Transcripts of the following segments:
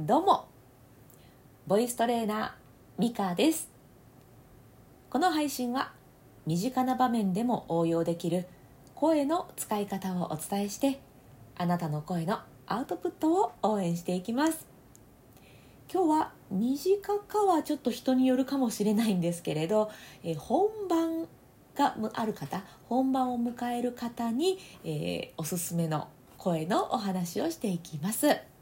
どうも。ボイストレーナーミカです。この配信は身近な場面でも応用できる声の使い方をお伝えしてあなたの声のアウトプットを応援していきます。今日は短かはちょっと人によるかもしれないんですけれど、え本番がある方本番を迎える方に、えー、おすすめの声のお話をしていきます。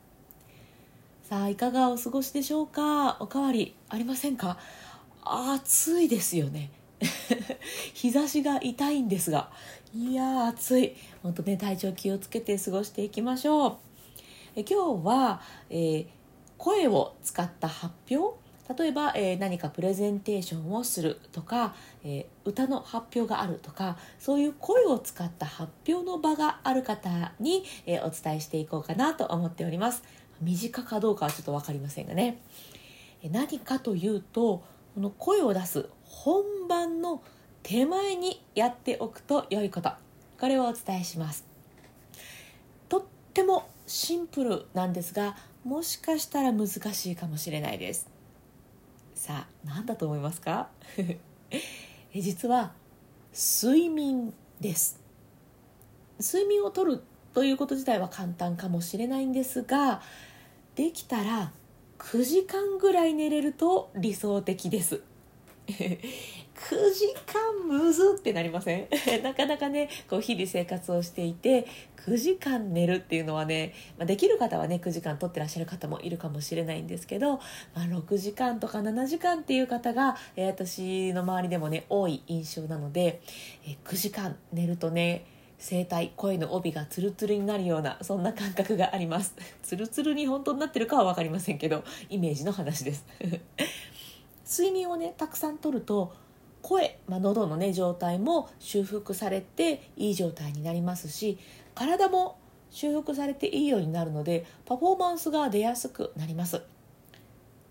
さあいかがお過ごしでしょうか？おかわりありませんか？暑いですよね。日差しが痛いんですが。いや暑い。本当ね体調気をつけて過ごしていきましょう。え今日は、えー、声を使った発表？例えば、えー、何かプレゼンテーションをするとか、えー、歌の発表があるとかそういう声を使った発表の場がある方に、えー、お伝えしていこうかなと思っております。短かどうかはちょっと分かりませんがね、何かというとこの声を出す本番の手前にやっておくと良いこと。これをお伝えします。とってもシンプルなんですがもしかしたら難しいかもしれないです。さあ何だと思いますか？実は睡眠です。睡眠をとるということ自体は簡単かもしれないんですができたら9時間ぐらい寝れると理想的です。9時間むずってなりません？なかなかねこう日々生活をしていて9時間寝るっていうのはね、まあ、できる方はね9時間とってらっしゃる方もいるかもしれないんですけど、まあ、6時間とか7時間っていう方が、えー、私の周りでもね多い印象なので、えー、9時間寝るとね声帯声の帯がツルツルになるようなそんな感覚があります。ツルツルに本当になってるかは分かりませんけどイメージの話です。睡眠をねたくさんとると声、まあ、喉のね状態も修復されていい状態になりますし体も修復されていいようになるのでパフォーマンスが出やすくなります。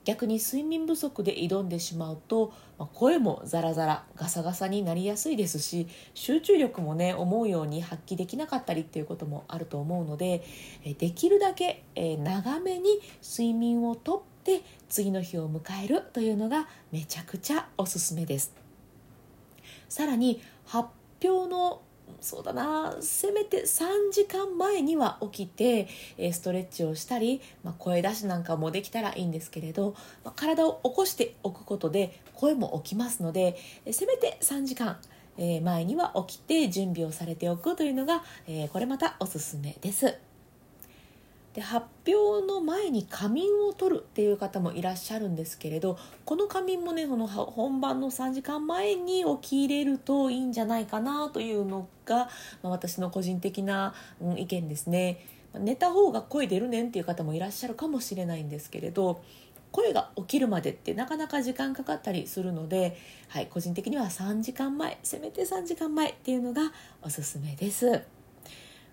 逆に睡眠不足で挑んでしまうと、まあ、声もザラザラガサガサになりやすいですし集中力もね思うように発揮できなかったりっていうこともあると思うのでできるだけ長めに睡眠をとって次の日を迎えるというのがめちゃくちゃおすすめです。さらに発表のそうだなせめて3時間前には起きて、えストレッチをしたり、まあ、声出しなんかもできたらいいんですけれど、まあ、体を起こしておくことで声も起きますので、えせめて3時間、え前には起きて準備をされておくというのが、えこれまたおすすめです。で発表の前に仮眠を取るっていう方もいらっしゃるんですけれどこの仮眠もねその本番の3時間前に起きれるといいんじゃないかなというのが、まあ、私の個人的な、うん、意見ですね。寝た方が声出るねんっていう方もいらっしゃるかもしれないんですけれど声が起きるまでってなかなか時間かかったりするので、はい、個人的には3時間前せめて3時間前っていうのがおすすめです。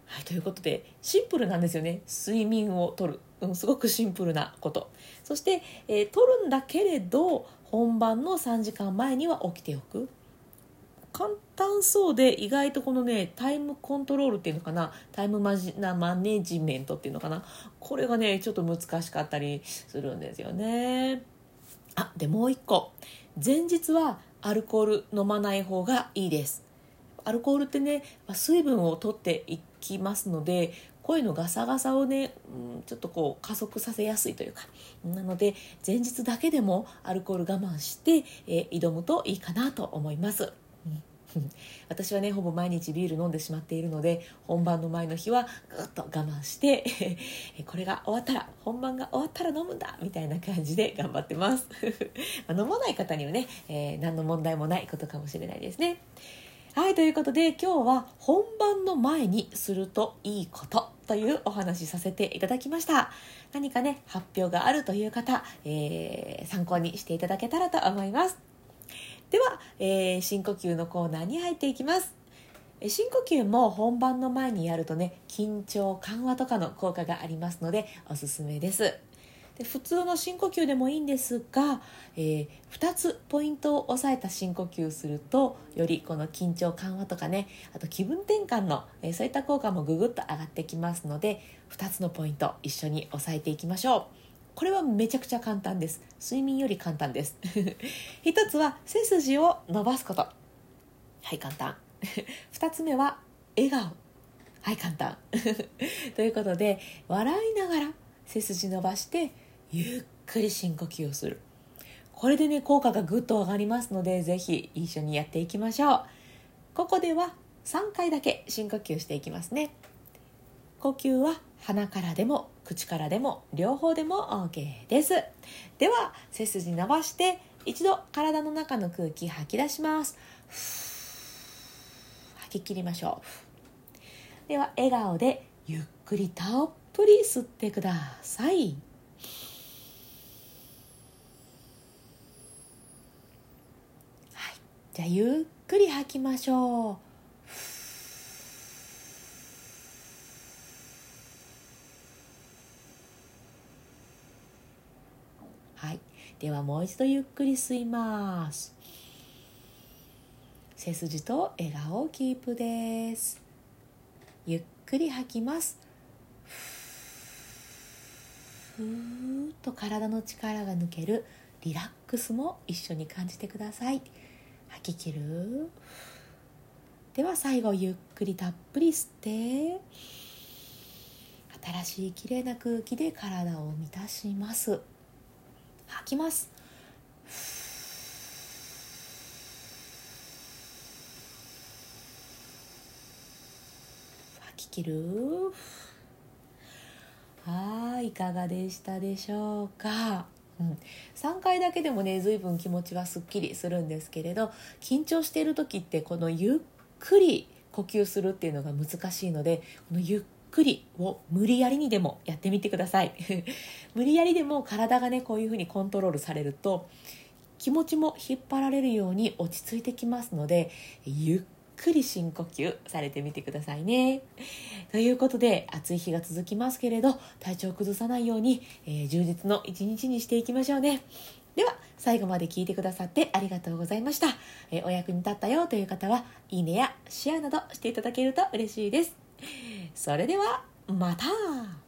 はい、ということでシンプルなんですよね。睡眠をとる、うん、すごくシンプルなこと。そして、えー、るんだけれど本番の3時間前には起きておく。簡単そうで意外とこのねタイムコントロールっていうのかな。タイムマジなマネジメントっていうのかな。これがねちょっと難しかったりするんですよね。あでもう一個。前日はアルコール飲まない方がいいです。アルコールってね水分を取っていきますので声のガサガサをね、うん、ちょっとこう加速させやすいというか。なので前日だけでもアルコール我慢して、えー、挑むといいかなと思います。私はねほぼ毎日ビール飲んでしまっているので本番の前の日はぐっと我慢して これが終わったら本番が終わったら飲むんだみたいな感じで頑張ってます。飲まない方にはね、えー、何の問題もないことかもしれないですね。はいということで今日は本番の前にするといいことというお話させていただきました。何かね発表があるという方、えー、参考にしていただけたらと思います。では、えー、深呼吸のコーナーに入っていきます。深呼吸も本番の前にやるとね緊張緩和とかの効果がありますのでおすすめです。で普通の深呼吸でもいいんですが、えー、2つポイントを押さえた深呼吸するとよりこの緊張緩和とかねあと気分転換の、えー、そういった効果もぐぐっと上がってきますので2つのポイント一緒に押さえていきましょう。これはめちゃくちゃ簡単です。睡眠より簡単です。一つは背筋を伸ばすこと。はい簡単。二つ目は笑顔。はい簡単。ということで笑いながら背筋伸ばしてゆっくり深呼吸をする。これでね効果がぐっと上がりますのでぜひ一緒にやっていきましょう。ここでは3回だけ深呼吸していきますね。呼吸は鼻からでも口からでも両方でも OK です。では背筋伸ばして一度体の中の空気吐き出します。吐き切りましょう。では笑顔でゆっくりたっぷり吸ってくださいはいじゃあゆっくり吐きましょう。はい。ではもう一度ゆっくり吸います。背筋と笑顔をキープです。ゆっくり吐きます。ふーっと体の力が抜けるリラックスも一緒に感じてください。吐き切る。では最後ゆっくりたっぷり吸って。新しいきれいな空気で体を満たします。吐きます。吐き切る。はいいかがでしたでしょうか、うん、3回だけでもね随分気持ちはすっきりするんですけれど緊張している時ってこのゆっくり呼吸するっていうのが難しいのでこのゆっくりを無理やりにでもやってみてください。無理やりでも体がねこういうふうにコントロールされると気持ちも引っ張られるように落ち着いてきますのでゆっくり深呼吸されてみてくださいね。ということで暑い日が続きますけれど体調を崩さないように、えー、充実の一日にしていきましょうね。では最後まで聞いてくださってありがとうございました、えー、お役に立ったよという方はいいねやシェアなどしていただけると嬉しいです。それではまた!